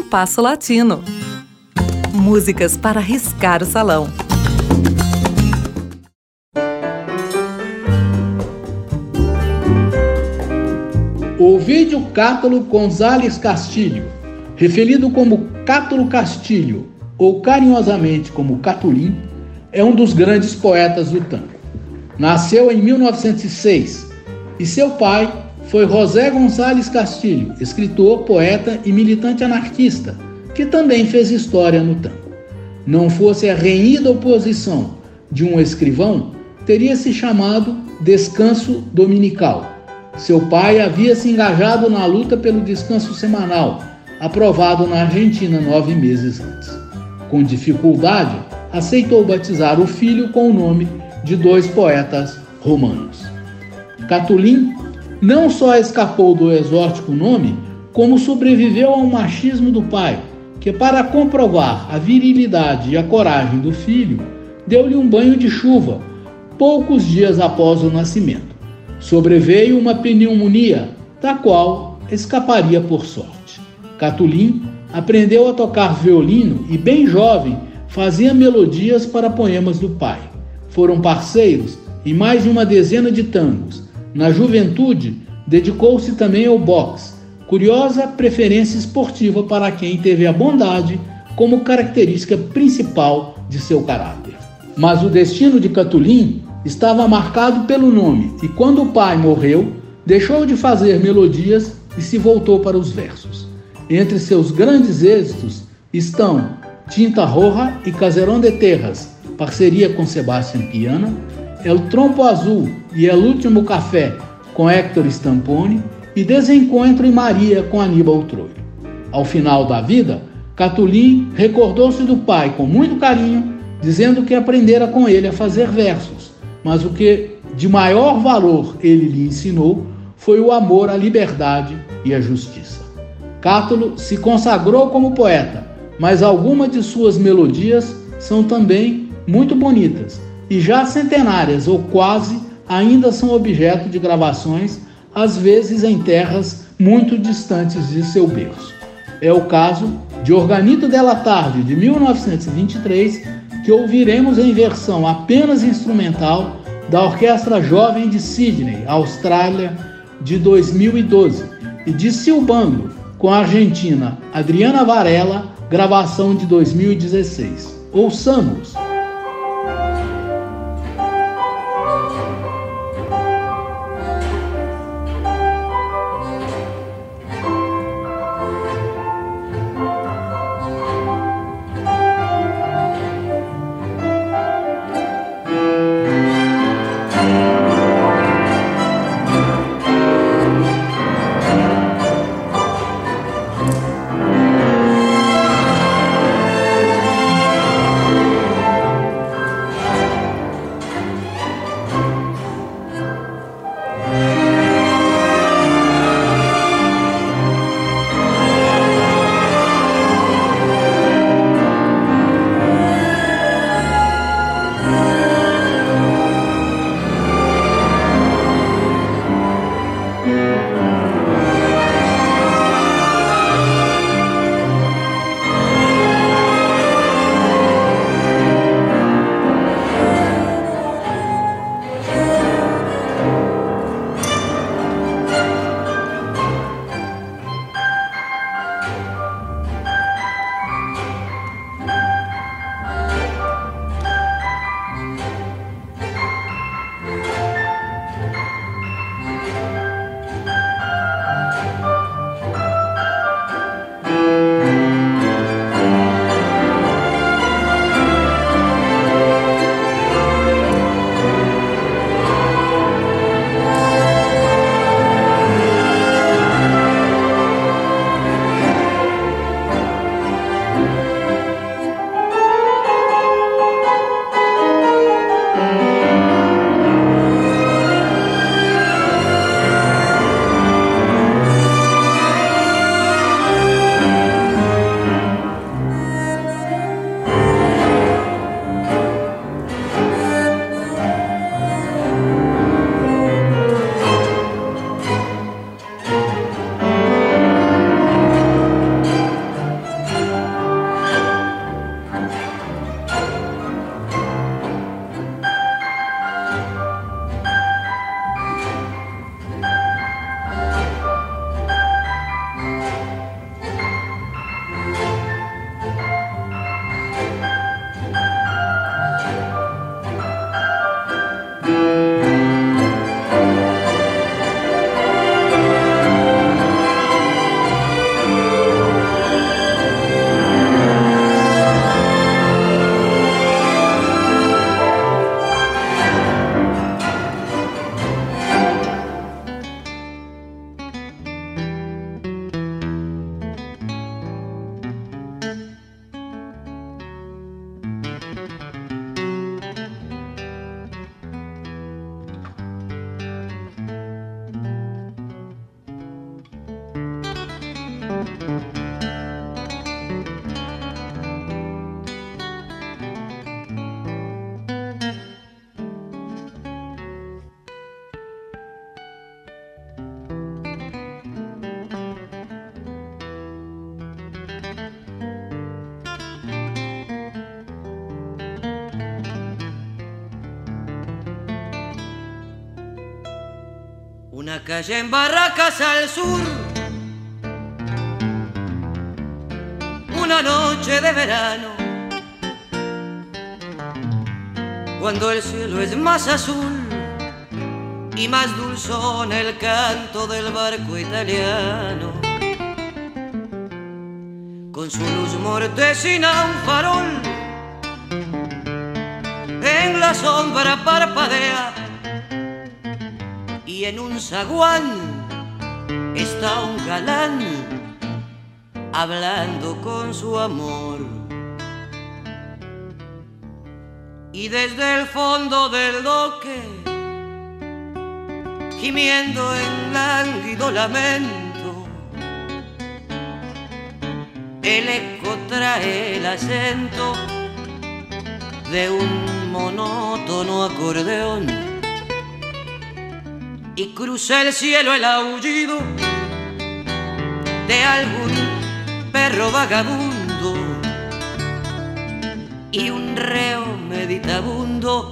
Compasso Latino. Músicas para riscar o salão. O vídeo Cátulo Gonzales Castilho, referido como Cátulo Castilho ou carinhosamente como Catulim, é um dos grandes poetas do tango. Nasceu em 1906 e seu pai foi José Gonçalves Castilho, escritor, poeta e militante anarquista, que também fez história no tango. Não fosse a renhida oposição de um escrivão, teria se chamado Descanso Dominical. Seu pai havia se engajado na luta pelo descanso semanal, aprovado na Argentina nove meses antes. Com dificuldade, aceitou batizar o filho com o nome de dois poetas romanos. Catulim não só escapou do exótico nome, como sobreviveu ao machismo do pai, que, para comprovar a virilidade e a coragem do filho, deu-lhe um banho de chuva poucos dias após o nascimento. Sobreveio uma pneumonia, da qual escaparia por sorte. Catulim aprendeu a tocar violino e, bem jovem, fazia melodias para poemas do pai. Foram parceiros em mais de uma dezena de tangos na juventude, dedicou-se também ao boxe, curiosa preferência esportiva para quem teve a bondade como característica principal de seu caráter. Mas o destino de Catulim estava marcado pelo nome, e quando o pai morreu, deixou de fazer melodias e se voltou para os versos. Entre seus grandes êxitos estão Tinta Roja e Caserón de Terras, parceria com Sebastian Piana, El Trompo Azul e El Último Café com Héctor Stampone e Desencontro em Maria com Aníbal Troilo. Ao final da vida, Catulim recordou-se do pai com muito carinho, dizendo que aprendera com ele a fazer versos, mas o que de maior valor ele lhe ensinou foi o amor à liberdade e à justiça. Cátulo se consagrou como poeta, mas algumas de suas melodias são também muito bonitas e já centenárias ou quase ainda são objeto de gravações, às vezes em terras muito distantes de seu berço. É o caso de Organito della Tarde, de 1923, que ouviremos em versão apenas instrumental da Orquestra Jovem de Sydney, Austrália, de 2012, e de Silbando, com a argentina Adriana Varela, gravação de 2016. Ouçamos! Una calle en Barracas al sur. Noche de verano. Cuando el cielo es más azul y más dulzón el canto del barco italiano. Con su luz mortecina un farol en la sombra parpadea y en un zaguán está un galán hablando con su amor. Y desde el fondo del doque, gimiendo en lánguido lamento, el eco trae el acento de un monótono acordeón y cruza el cielo el aullido de algún perro vagabundo y un reo meditabundo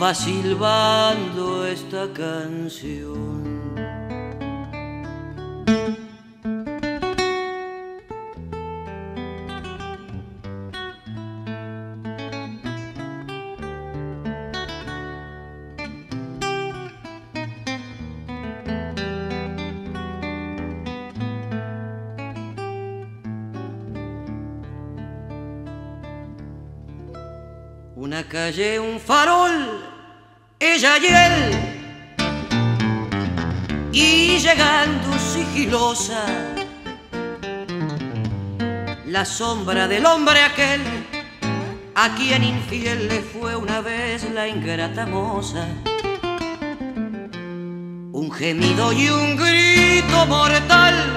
va silbando esta canción. Una calle, un farol, ella y él. Y llegando sigilosa, la sombra del hombre aquel, a quien infiel le fue una vez la ingrata moza. Un gemido y un grito mortal,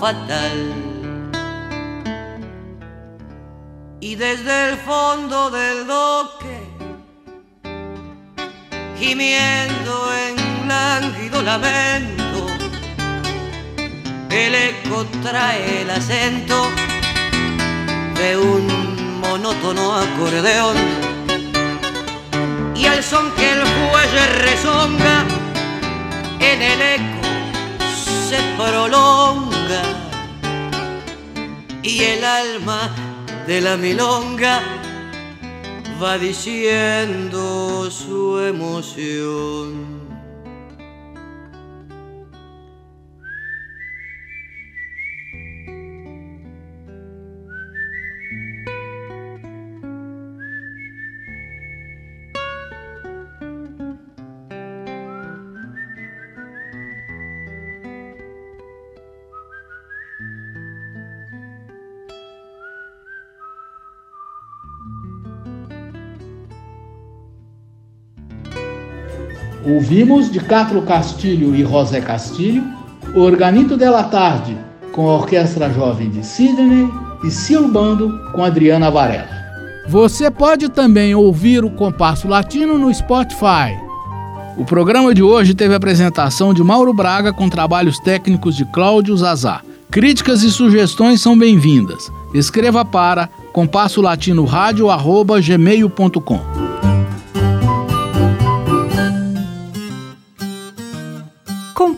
fatal. Y desde el fondo del doque, gimiendo en lánguido lamento, el eco trae el acento de un monótono acordeón y al son que el fuelle rezonga en el eco se prolonga y el alma de la milonga va diciendo su emoción. Ouvimos de Cátalo Castilho e José Castilho, Organito della Tarde, com a Orquestra Jovem de Sidney, e Cilo Bando, com Adriana Varela. Você pode também ouvir o Compasso Latino no Spotify. O programa de hoje teve a apresentação de Mauro Braga com trabalhos técnicos de Cláudio Zazá. Críticas e sugestões são bem-vindas. Escreva para compassolatinoradio.gmail.com